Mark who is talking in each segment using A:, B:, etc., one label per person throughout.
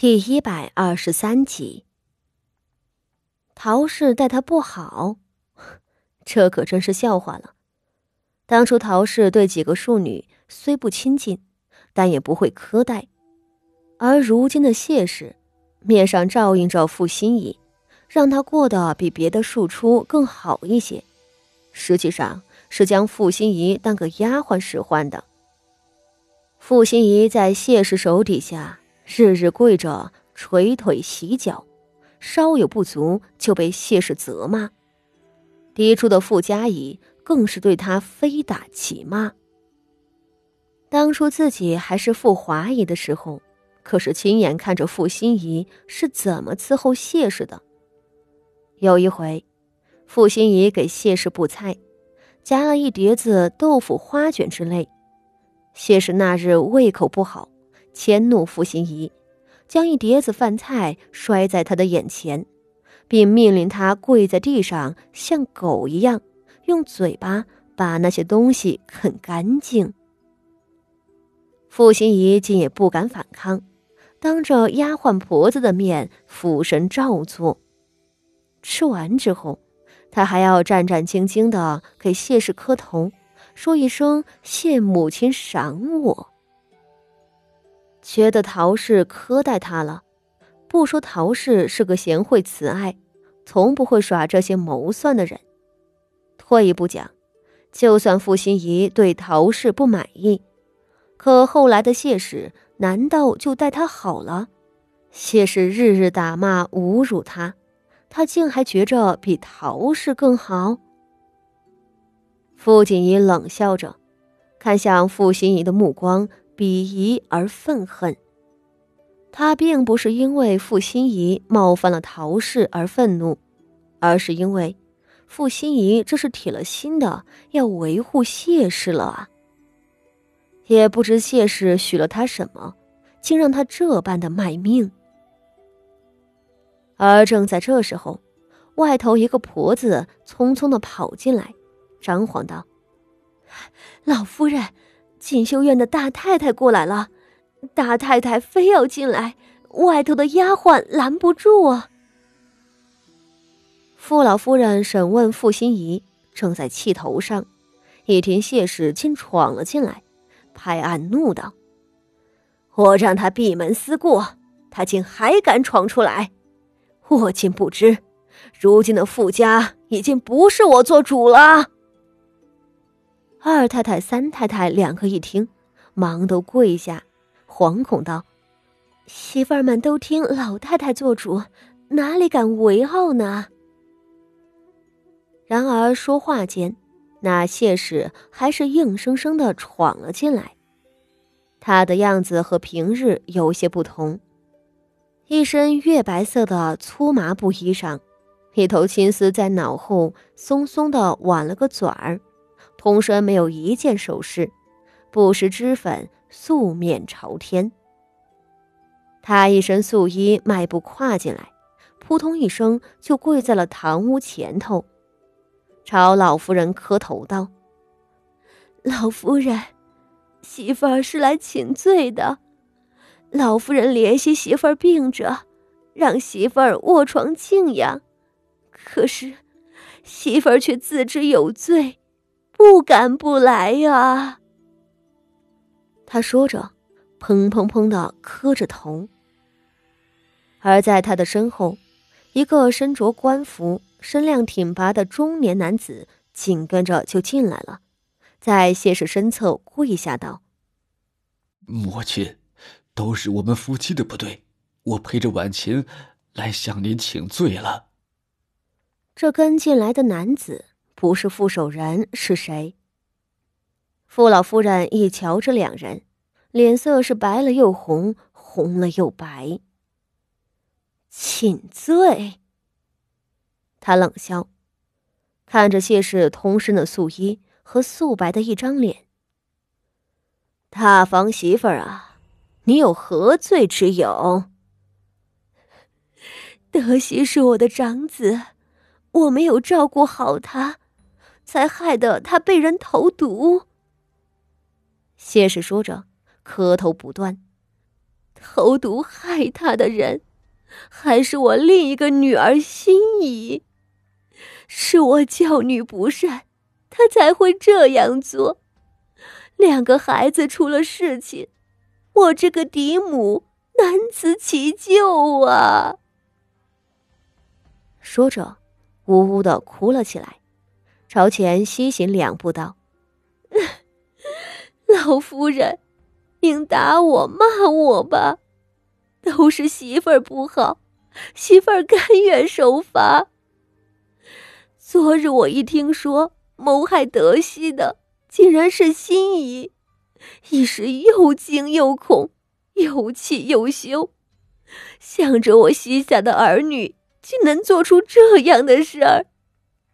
A: 第一百二十三集，陶氏待他不好，这可真是笑话了。当初陶氏对几个庶女虽不亲近，但也不会苛待，而如今的谢氏，面上照应着傅心怡，让她过得比别的庶出更好一些，实际上是将傅心怡当个丫鬟使唤的。傅心怡在谢氏手底下。日日跪着捶腿洗脚，稍有不足就被谢氏责骂。嫡出的傅家仪更是对他非打即骂。当初自己还是傅华仪的时候，可是亲眼看着傅心怡是怎么伺候谢氏的。有一回，傅心怡给谢氏布菜，夹了一碟子豆腐花卷之类，谢氏那日胃口不好。迁怒傅心怡，将一碟子饭菜摔在他的眼前，并命令他跪在地上，像狗一样用嘴巴把那些东西啃干净。傅心怡竟也不敢反抗，当着丫鬟婆子的面俯身照做。吃完之后，他还要战战兢兢地给谢氏磕头，说一声“谢母亲赏我”。觉得陶氏苛待他了，不说陶氏是个贤惠慈爱、从不会耍这些谋算的人。退一步讲，就算傅心怡对陶氏不满意，可后来的谢氏难道就待他好了？谢氏日日打骂侮辱他，他竟还觉着比陶氏更好？傅锦仪冷笑着，看向傅心怡的目光。鄙夷而愤恨。他并不是因为傅心怡冒犯了陶氏而愤怒，而是因为傅心怡这是铁了心的要维护谢氏了啊！也不知谢氏许了他什么，竟让他这般的卖命。而正在这时候，外头一个婆子匆匆的跑进来，张皇道：“
B: 老夫人。”锦绣院的大太太过来了，大太太非要进来，外头的丫鬟拦不住啊。
A: 傅老夫人审问傅心怡，正在气头上，一听谢氏竟闯了进来，拍案怒道：“我让他闭门思过，他竟还敢闯出来！我竟不知，如今的傅家已经不是我做主了。”二太太、三太太两个一听，忙都跪下，惶恐道：“
B: 媳妇儿们都听老太太做主，哪里敢违拗呢？”
A: 然而说话间，那谢氏还是硬生生的闯了进来。他的样子和平日有些不同，一身月白色的粗麻布衣裳，一头青丝在脑后松松的挽了个卷儿。通身没有一件首饰，不施脂粉，素面朝天。他一身素衣，迈步跨进来，扑通一声就跪在了堂屋前头，朝老夫人磕头道：“
B: 老夫人，媳妇儿是来请罪的。老夫人怜惜媳妇儿病着，让媳妇儿卧床静养，可是媳妇儿却自知有罪。”不敢不来呀！
A: 他说着，砰砰砰的磕着头。而在他的身后，一个身着官服、身量挺拔的中年男子紧跟着就进来了，在谢氏身侧跪下道：“
C: 母亲，都是我们夫妻的不对，我陪着婉琴来向您请罪了。”
A: 这跟进来的男子。不是傅守仁是谁？傅老夫人一瞧这两人，脸色是白了又红，红了又白。请罪。他冷笑，看着谢氏通身的素衣和素白的一张脸。大房媳妇儿啊，你有何罪之有？
B: 德熙是我的长子，我没有照顾好他。才害得他被人投毒。
A: 谢氏说着，磕头不断。
B: 投毒害他的人，还是我另一个女儿心怡。是我教女不善，他才会这样做。两个孩子出了事情，我这个嫡母难辞其咎啊！
A: 说着，呜呜的哭了起来，朝前西行两步道：“
B: 老夫人，您打我骂我吧，都是媳妇儿不好，媳妇儿甘愿受罚。昨日我一听说谋害德熙的竟然是心仪，一时又惊又恐，又气又羞，想着我膝下的儿女。”竟能做出这样的事儿，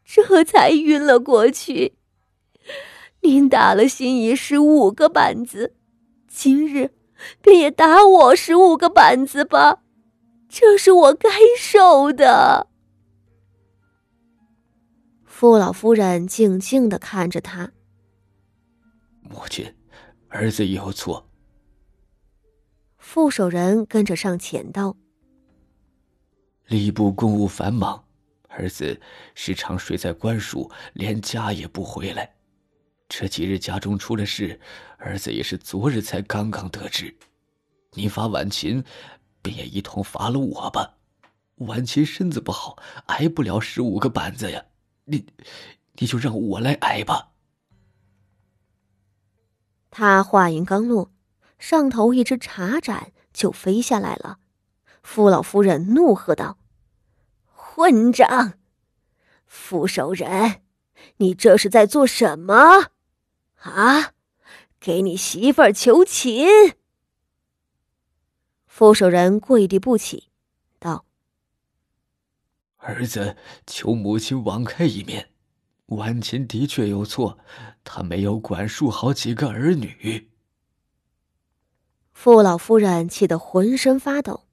B: 这才晕了过去。您打了心仪十五个板子，今日便也打我十五个板子吧，这是我该受的。
A: 傅老夫人静静的看着他。
C: 母亲，儿子有错。
A: 傅守仁跟着上前道。
C: 吏部公务繁忙，儿子时常睡在官署，连家也不回来。这几日家中出了事，儿子也是昨日才刚刚得知。你罚婉琴，便也一同罚了我吧。婉琴身子不好，挨不了十五个板子呀。你，你就让我来挨吧。
A: 他话音刚落，上头一只茶盏就飞下来了。傅老夫人怒喝道：“混账！傅守仁，你这是在做什么？啊！给你媳妇儿求情！”傅守仁跪地不起，道：“
C: 儿子求母亲网开一面。婉琴的确有错，她没有管束好几个儿女。”
A: 傅老夫人气得浑身发抖。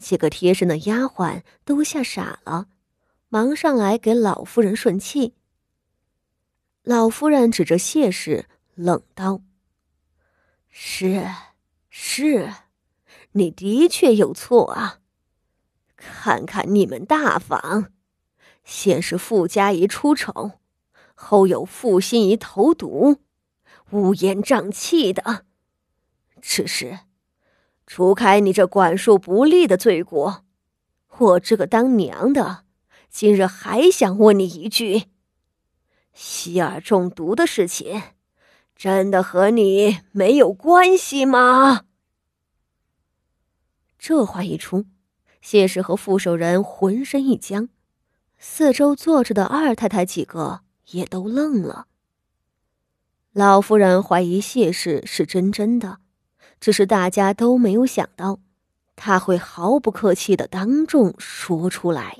A: 几个贴身的丫鬟都吓傻了，忙上来给老夫人顺气。老夫人指着谢氏冷道：“是，是，你的确有错啊！看看你们大房，先是傅家仪出丑，后有傅心怡投毒，乌烟瘴气的。只是……”除开你这管束不力的罪过，我这个当娘的，今日还想问你一句：希尔中毒的事情，真的和你没有关系吗？这话一出，谢氏和傅守仁浑身一僵，四周坐着的二太太几个也都愣了。老夫人怀疑谢氏是真真的。只是大家都没有想到，他会毫不客气的当众说出来。